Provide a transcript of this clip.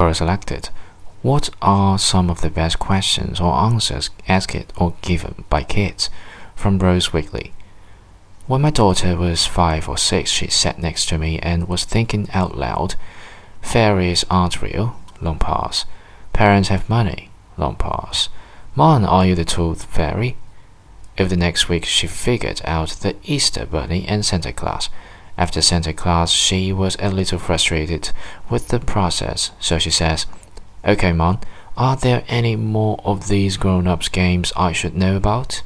Quora selected. What are some of the best questions or answers asked or given by kids? From Rose Wiggly. When my daughter was five or six, she sat next to me and was thinking out loud. Fairies aren't real. Long pause. Parents have money. Long pause. Mon, are you the tooth fairy? If the next week she figured out the Easter Bunny and Santa Claus. After Santa Claus, she was a little frustrated with the process, so she says, Okay, Mom, are there any more of these grown ups games I should know about?